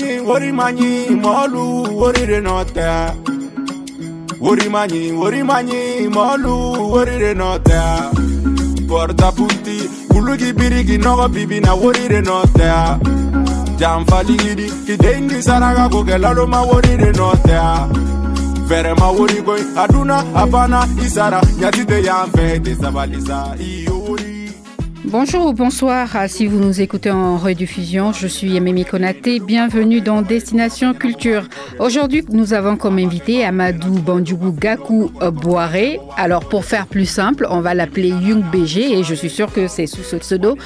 anyị worimanyị ma ọlụ orire n'ọta worimanyị worimanyị ma ọlụ orire n'ọta porta punti bulu gị biri gị nọgọ bibi na worire n'ọta janfaligidi kidengi saraga kogelalụ ma worire n'ọta fere ma worigoy aduna abana isara nyatite ya mfe te sabalisa iyo Bonjour ou bonsoir ah, si vous nous écoutez en rediffusion. Je suis Amémi Konaté. Bienvenue dans Destination Culture. Aujourd'hui, nous avons comme invité Amadou Bandjougou Gakou Boiré. Alors, pour faire plus simple, on va l'appeler Young BG et je suis sûr que c'est sous ce pseudo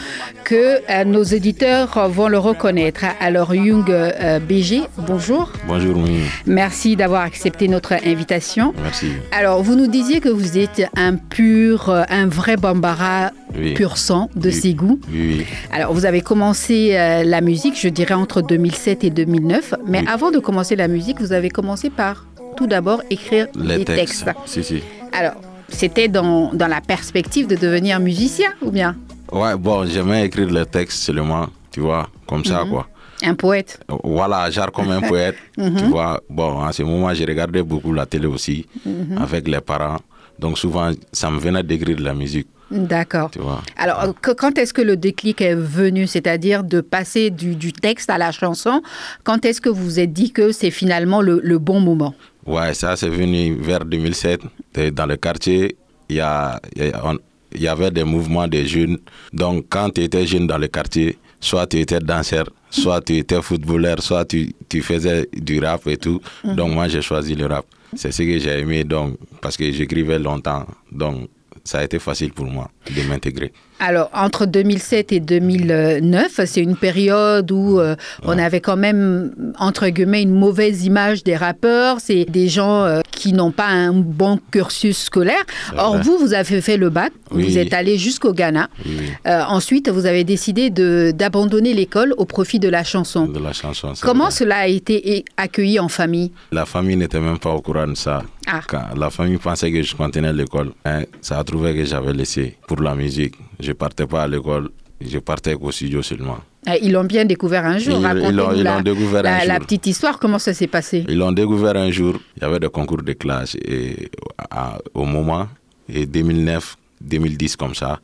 que euh, nos éditeurs vont le reconnaître. Alors, Young euh, BG, bonjour. Bonjour, oui. Merci d'avoir accepté notre invitation. Merci. Alors, vous nous disiez que vous êtes un pur, euh, un vrai Bambara Oui. pur sang de Oui. Oui, oui. Alors, vous avez commencé euh, la musique, je dirais, entre 2007 et 2009. Mais avant de commencer la musique, vous avez commencé par, tout d'abord, écrire Les des textes. textes. Si, si. Alors, c'était dans, dans la perspective de devenir musicien ou bien? Ouais, bon, j'aimais écrire les textes seulement, tu vois, comme Mhm. ça, quoi. un poète Voilà, genre comme un poète, Mhm. tu vois. Bon, en ce moment, j'ai regardé beaucoup la télé aussi, Mhm. avec les parents. Donc, souvent, ça me venait d'écrire de la musique, D'accord. Alors, euh, que- quand est-ce que le déclic est venu C'est-à-dire de passer du, du texte à la chanson Quand est-ce que vous vous êtes dit que c'est finalement le, le bon moment? Ouais, ça, c'est venu vers 2007. Et Dans le quartier, il y, a, y a- on- il y avait des mouvements des jeunes. Donc, quand tu étais jeune dans le quartier, soit tu étais danseur, soit tu étais footballeur, soit tu, tu faisais du rap et tout. Donc, moi, j'ai choisi le rap. C'est ce que j'ai aimé, donc, parce que j'écrivais longtemps. Donc, ça a été facile pour moi de m'intégrer. Alors, entre 2007 et 2009, c'est une période où euh, on avait quand même, entre guillemets, une mauvaise image des rappeurs. C'est des gens euh, qui n'ont pas un bon cursus scolaire. Or, vous, vous avez fait le bac, Oui. vous êtes allé jusqu'au Ghana. Oui, Euh, ensuite, vous avez décidé d'abandonner l'école au profit de la chanson. de la chanson. c'est Comment cela a été accueilli en famille? La famille n'était même pas au courant de ça. Ah. Quand la famille pensait que je continuais l'école, hein, ça a trouvé que j'avais laissé pour la musique. Je partais pas à l'école, je partais au studio seulement. Euh, Ils l'ont bien découvert un jour. Ils- l'ont- la, découvert un la- la jour. petite histoire. Comment ça s'est passé Ils l'ont découvert un jour, il y avait des concours de classe et, à- au moment, et 2009, 2010 comme ça.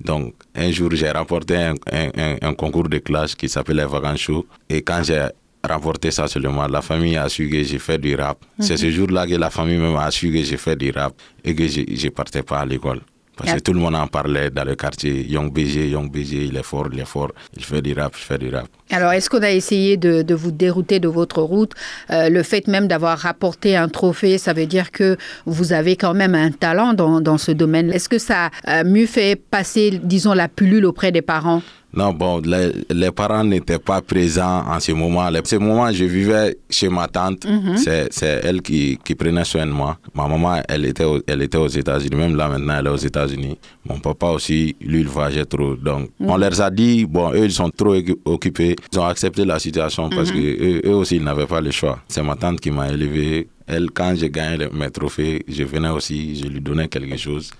Donc un jour, j'ai remporté un, un- un- un concours de classe qui s'appelait Vacances Show. Et quand j'ai remporté ça seulement, la famille a su que j'ai fait du rap. C'est ce jour-là que la famille même a su que j'ai fait du rap et que je ne partais pas à l'école. Parce que tout le monde en parlait dans le quartier. Young BG, Young BG, il est fort, il est fort. Il fait du rap, il fait du rap. Alors, est-ce qu'on a essayé de, de vous dérouter de votre route? Euh, Le fait même d'avoir rapporté un trophée, ça veut dire que vous avez quand même un talent dans, dans ce domaine. Est-ce que ça a mieux fait passer, disons, la pilule auprès des parents? Non, bon, les, les parents n'étaient pas présents en ce moment. En ce moment, je vivais chez ma tante. C'est C'est elle qui, qui prenait soin de moi. Ma maman, elle était, au- elle était aux États-Unis. Même là, maintenant, elle est aux États-Unis. Mon papa aussi, lui, il voyageait trop. Donc, on leur a dit, bon, eux, ils sont trop occu- occupés. Ils ont accepté la situation parce que eux, eux aussi, ils n'avaient pas le choix. C'est ma tante qui m'a élevé. Elle, quand j'ai gagné mes trophées, je venais aussi, je lui donnais quelque chose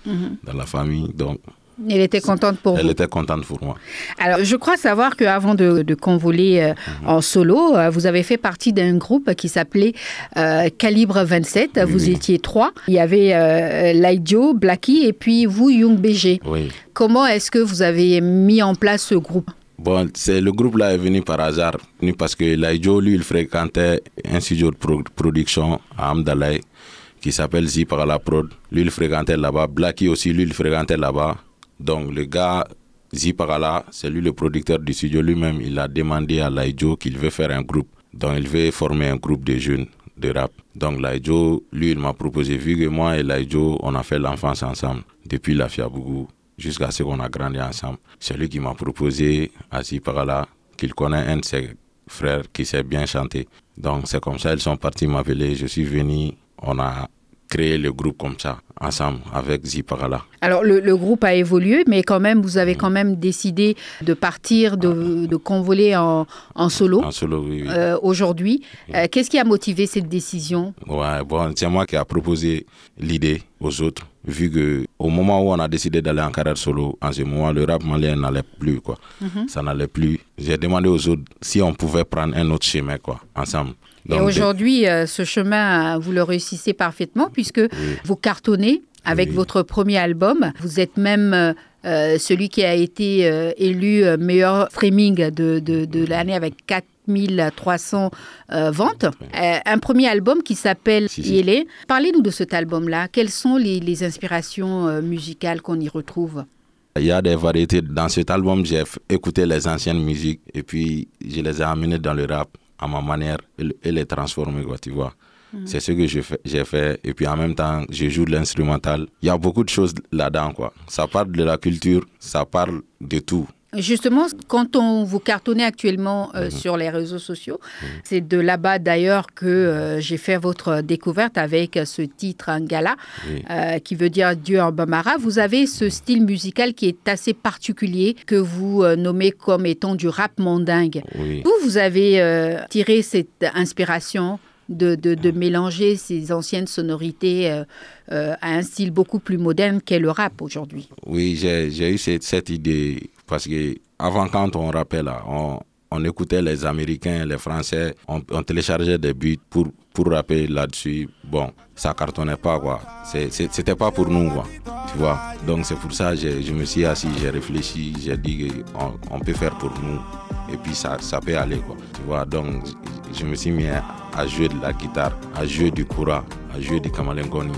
dans la famille. Donc, Elle était contente pour elle vous. était contente pour moi. Alors, je crois savoir qu'avant de, de convoler euh, en solo, euh, vous avez fait partie d'un groupe qui s'appelait euh, Calibre 27. vous étiez trois. Il y avait Laidio, Blacky et puis vous, Young BG. Oui. Comment est-ce que vous avez mis en place ce groupe? Bon, c'est le groupe là est venu par hasard, venu parce que Laïjo, lui, il fréquentait un studio de pro- production à Amdalaï qui s'appelle Zipara Prod. Lui, il fréquentait là-bas. Blacky aussi, lui, il fréquentait là-bas. Donc, le gars Zipara, c'est lui le producteur du studio lui-même. Il a demandé à Laïjo qu'il veut faire un groupe. Donc, il veut former un groupe de jeunes de rap. Donc, Laïjo, lui, il m'a proposé, vu que moi et Laïjo, on a fait l'enfance ensemble depuis la Fiabougou jusqu'à ce qu'on a grandi ensemble. C'est lui qui m'a proposé, par là, qu'il connaît un de ses frères qui sait bien chanter. Donc c'est comme ça, ils sont partis m'appeler. Je suis venu, on a créé le groupe comme ça, ensemble, avec Zipagala. Alors le, le, groupe a évolué, mais quand même, vous avez quand même décidé de partir, de, de convoler en, en, solo. En solo, oui. oui. Euh, Aujourd'hui, euh, qu'est-ce qui a motivé cette décision? Ouais, bon, c'est moi qui a proposé l'idée aux autres, vu que au moment où on a décidé d'aller en carrière solo, en ce moment, le rap malien n'allait plus, quoi. Mhm. Mm -hmm. Ça n'allait plus. J'ai demandé aux autres si on pouvait prendre un autre chemin, quoi, ensemble. Et aujourd'hui, euh, ce chemin, vous le réussissez parfaitement puisque oui. vous cartonnez avec oui. votre premier album. Vous êtes même euh, celui qui a été euh, élu meilleur streaming de, de, de l'année avec 4300 euh, ventes. Euh, un premier album qui s'appelle si, si. Yélé. Parlez-nous de cet album-là. Quelles sont les, les inspirations euh, musicales qu'on y retrouve? Il y a des variétés. Dans cet album, j'ai écouté les anciennes musiques et puis je les ai amenées dans le rap à ma manière et les transformer, quoi, tu vois. Mm. C'est ce que j'ai fait, fait. Et puis en même temps, je joue de l'instrumental. Il y a beaucoup de choses là-dedans, quoi. Ça parle de la culture, ça parle de tout. Justement, quand on vous cartonnez actuellement euh, mmh. sur les réseaux sociaux, mmh. c'est de là-bas d'ailleurs que euh, j'ai fait votre découverte avec ce titre Angala, oui. euh, qui veut dire Dieu en Bamara. Vous avez ce style musical qui est assez particulier, que vous euh, nommez comme étant du rap mondingue. Oui. Où vous avez euh, tiré cette inspiration de, de, de, mélanger ces anciennes sonorités euh, euh, à un style beaucoup plus moderne qu'est le rap aujourd'hui? Oui, j'ai eu cette, cette, idée parce que avant quand on rappelle, on, on, écoutait les Américains, les Français, on, téléchargeait des beats pour, pour rapper là-dessus. Bon, ça cartonnait pas quoi. C'était pas pour nous quoi. Tu vois? Donc c'est pour ça que je me suis assis, j'ai réfléchi, j'ai dit qu'on on peut faire pour nous et puis ça, ça peut aller quoi. Tu vois? Donc je me suis mis à, à jouer de la guitare, à jouer du kura, à jouer du kamalengoni.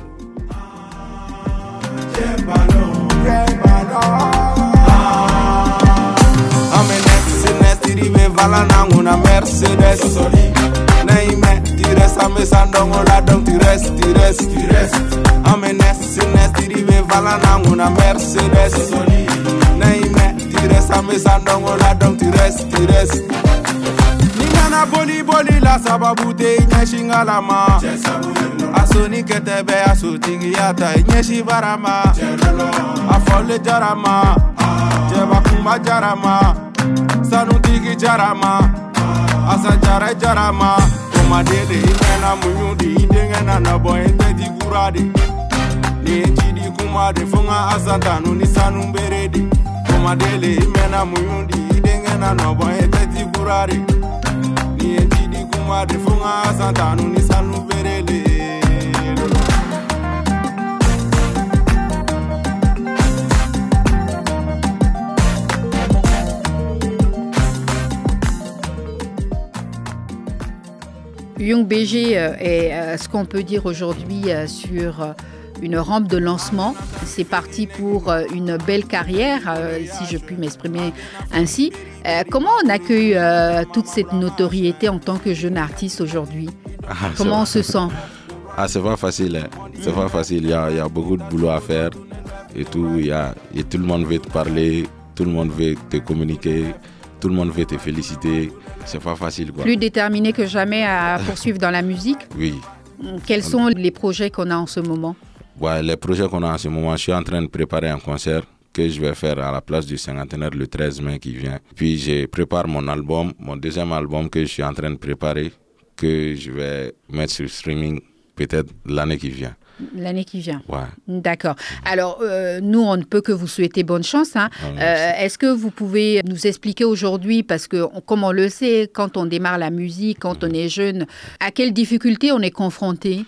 Vala nanguna Mercedes. Neime tires ame sandongo la dong tires tires tires. Ame nes nes tirive vala nanguna Mercedes. Neime tires ame sandongo la dong tires tires. Ningana boli boli la sababu te nyeshi ngalama Asoni ketebe asotigi yata nyeshi barama Afole jarama. Jeba kumba jarama sanutigi jarama. Asan jara jarama. Komadede imena munyudi idengena nabo entedi gurade nencidi kumade fonga asantanu ni sanumberede komadele imena munyudi idengena nobo entedi gurade niencidi kumade fonga asantanu ni sanuberele Young BG est euh, ce qu'on peut dire aujourd'hui euh, sur une rampe de lancement. C'est parti pour euh, une belle carrière, si je puis m'exprimer ainsi. Comment on accueille toute cette notoriété en tant que jeune artiste aujourd'hui? Ah, Comment on se sent? Ah, c'est pas facile. Hein. C'est pas facile. Il y, a, il y, a, beaucoup de boulot à faire et tout. Il y a, et tout le monde veut te parler, tout le monde veut te communiquer, tout le monde veut te féliciter. C'est pas facile. Quoi. Plus déterminé que jamais à poursuivre dans la musique Oui. Quels sont les projets qu'on a en ce moment? Ouais, Les projets qu'on a en ce moment, je suis en train de préparer un concert que je vais faire à la place du cinquantenaire le 13 mai qui vient. Puis je prépare mon album, mon deuxième album que je suis en train de préparer, que je vais mettre sur streaming peut-être l'année qui vient. L'année qui vient. Ouais. D'accord. Alors, euh, nous, on ne peut que vous souhaiter bonne chance. Hein. Ah, euh, Est-ce que vous pouvez nous expliquer aujourd'hui, parce que, comme on le sait, quand on démarre la musique, quand Mhm. on est jeune, à quelles difficultés on est confronté?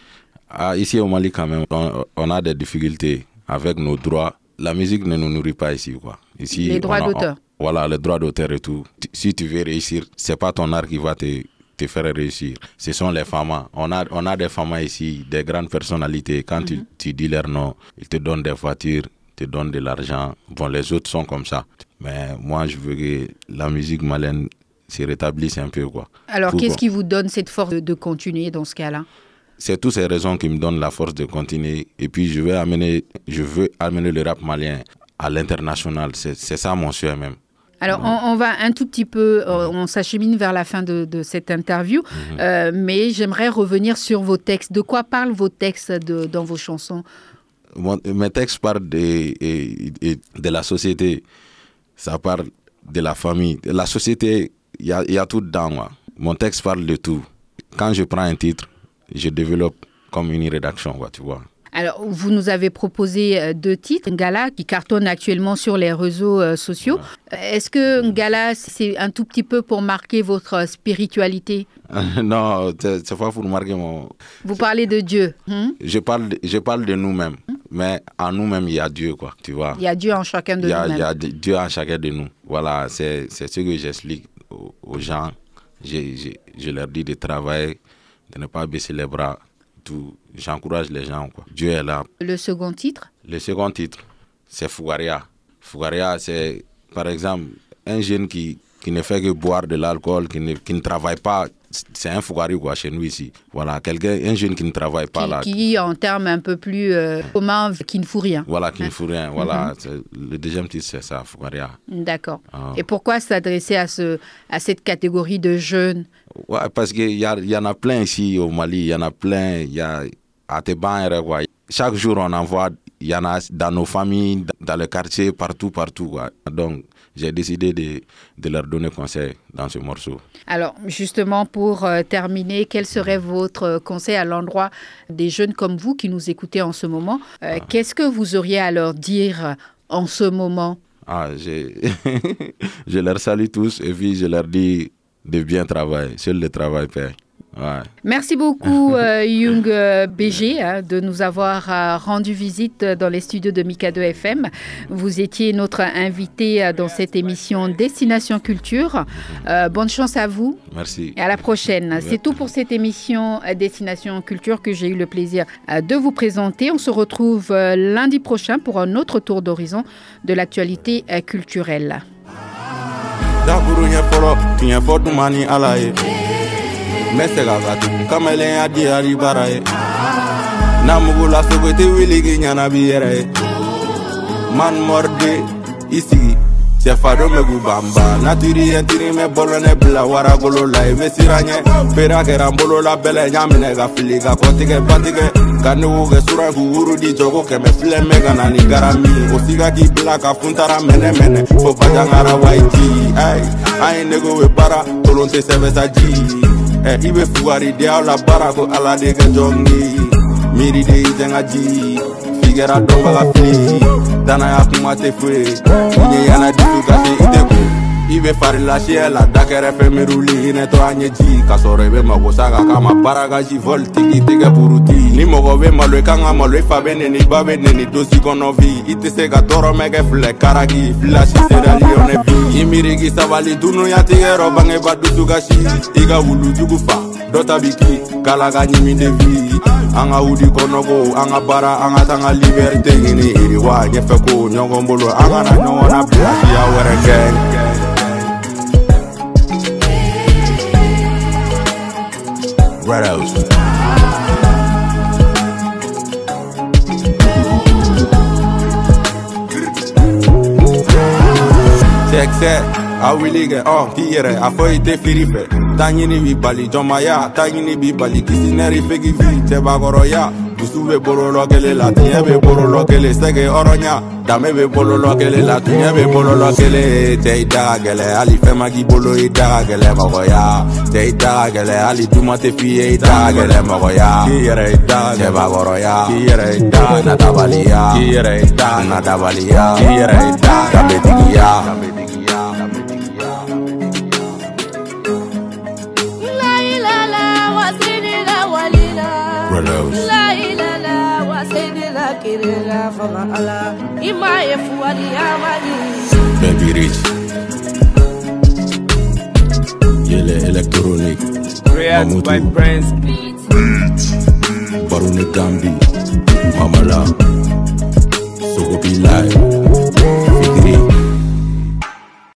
Ah, ici au Mali, quand même, on, on a des difficultés avec nos droits. La musique ne nous nourrit pas ici. Quoi. ici Les droits d'auteur. Voilà, les droits d'auteur et tout. Si tu veux réussir, c'est pas ton art qui va te, te faire réussir. Ce sont les femmes. On a, on a des femmes ici, des grandes personnalités. Quand tu, tu dis leur nom, ils te donnent des voitures, te donnent de l'argent. Bon, les autres sont comme ça. Mais moi, je veux que la musique malienne se rétablisse un peu. Quoi. Alors, qu'est-ce qui vous donne cette force de, de continuer dans ce cas-là? C'est toutes ces raisons qui me donnent la force de continuer. Et puis, je veux amener, je veux amener le rap malien à l'international. C'est c'est ça mon souhait même. Alors, on, on va un tout petit peu, euh, on s'achemine vers la fin de, de cette interview, euh, mais j'aimerais revenir sur vos textes. De quoi parlent vos textes de- dans vos chansons? Mon- mes textes parlent de, de la société, ça parle de la famille. La société, il y a, il y a tout dedans. Moi. Mon texte parle de tout. Quand je prends un titre, je développe comme une rédaction, quoi, tu vois. Alors, vous nous avez proposé euh, deux titres. Ngala, qui cartonne actuellement sur les réseaux euh, sociaux. Est-ce que Ngala, c'est un tout petit peu pour marquer votre spiritualité? Non, c'est pas pour marquer mon... Vous parlez de Dieu. hein? Je parle, de- je parle de nous-mêmes, mais en nous-mêmes, il y a Dieu, quoi, tu vois. Il y a Dieu en chacun de a, il y a Dieu en chacun de nous. Voilà, c'est c'est ce que j'explique aux, aux gens. Je, je, je leur dis de travailler, de ne pas baisser les bras. Tout. J'encourage les gens. Quoi. Dieu est là. Le second titre? Le second titre, c'est Fougaria. Fougaria, c'est par exemple un jeune qui, qui ne fait que boire de l'alcool, qui ne, qui ne travaille pas. C'est un Fougari quoi, chez nous ici. Voilà, quelqu'un, un jeune qui ne travaille pas qui, là. qui, en termes un peu plus euh, communs, qui ne fout rien. Voilà, qui ne fout rien. Voilà, Mhm. le deuxième titre, c'est ça, Fougaria. D'accord. Ah. Et pourquoi s'adresser à, ce, à cette catégorie de jeunes Ouais, parce qu'il y, a- y en a plein ici au Mali, il y en a plein, il y a à Teban, quoi. Chaque jour, on en voit, il y en a dans nos familles, dans le quartier, partout, partout. quoi. Donc, j'ai décidé de, de leur donner conseil dans ce morceau. Alors, justement, pour euh, terminer, quel serait votre conseil à l'endroit des jeunes comme vous qui nous écoutez en ce moment? Euh, Qu'est-ce que vous auriez à leur dire en ce moment? Ah, j'ai- je leur salue tous et puis je leur dis de bien travailler. Seul le travail paye. Ouais. Merci beaucoup, euh, Young euh, BG, hein, de nous avoir euh, rendu visite dans les studios de Mikado FM. Vous étiez notre invité euh, dans cette émission Destination Culture. Euh, bonne chance à vous Merci. et à la prochaine. C'est tout pour cette émission Destination Culture que j'ai eu le plaisir de vous présenter. On se retrouve lundi prochain pour un autre tour d'horizon de l'actualité culturelle. Dakuru ɲɛ fɔlɔ tiɲɛ fɔ duma ni ala ye n bɛ se ka tugu kamalenya di hali baara ye na mugu la sogo tɛ wuli k'i ɲɛnabi yɛrɛ ye man mɔride i sigi cɛfadon bɛ k'u banba natiri yɛntiri mɛ bɔlɔnɛ bila waragolo la i bɛ siran ɲɛ bera kɛra n bolo la bɛlɛ ɲa minɛ ka fili ka kɔtigɛ batigɛ ka nugu kɛ suran k'u wuru di jɔgo kɛmɛ filɛ mɛ ka na ni garami o siga k'i bila ka funtara mɛnɛ mɛnɛ fo bajangara waiti Hey, I ain't nigga with bara, tolon te sɛbɛ sa ji. Hey, I bɛ fugari de aw la baara ko ala de ka jɔn ye. Miiri de y'i tɛ n ka ji, f'i kɛra dɔnbaga fili. Danaya kuma tɛ foyi ye, ɲɛ yana dusu ka se i tɛ kun. I be farila siyɛ la da kɛrɛfɛ miiruli hinɛtɔ an ye ji. K'a sɔrɔ i be mago sa ka kama baragaji vol tigi tigɛ buruti ni mɔgɔ be malo i kan ka malo i fa be neni ba be neni dosi kɔnɔ vi. I tɛ se ka tɔɔrɔmɛ kɛ filɛ karagi filasi sera liyɔnɛ vi i miirigi sabali dunuya tigɛrɔ bangeba dusu kasi i ka wulujugu fa dɔ ta bi ki kala ka ɲimi de vi. An ka wuli kɔnɔko an ka baara an ka taa an ka liberite ɲini iriwa ɲɛfɛ ko ɲɔgɔn bolo an kana ɲɔgɔn na bila siya wɛrɛ kɛ Red House. Check. Set, kɛ ɔ k'i yɛrɛ fɔ i tɛ firi fɛ taa ɲini b'i bali jɔnmaya taa ɲini b'i bali kisinɛri fegi fi cɛbakɔrɔya dusu be bololɔ kelen la tiɲɛ be bololɔ kelen sɛgɛ hɔrɔnya danbe be bololɔ kelen la tiɲɛ be bololɔ kelen tɛ i da ka gɛlɛ hali fɛn ma k'i bolo i da ka gɛlɛ mɔgɔya tɛ i da ka gɛlɛ hali duma tɛ f'i ye i da ka gɛlɛ mɔgɔya k'i yɛrɛ i da cɛbakɔrɔya k'i yɛrɛ i da natabaliya k'i yɛrɛ i da nadabaliya k'i yɛrɛ i da danbetigiya Baby rich. Yele electronic. React by Prince Beat. Barone Gambi. Mamala. So we be live.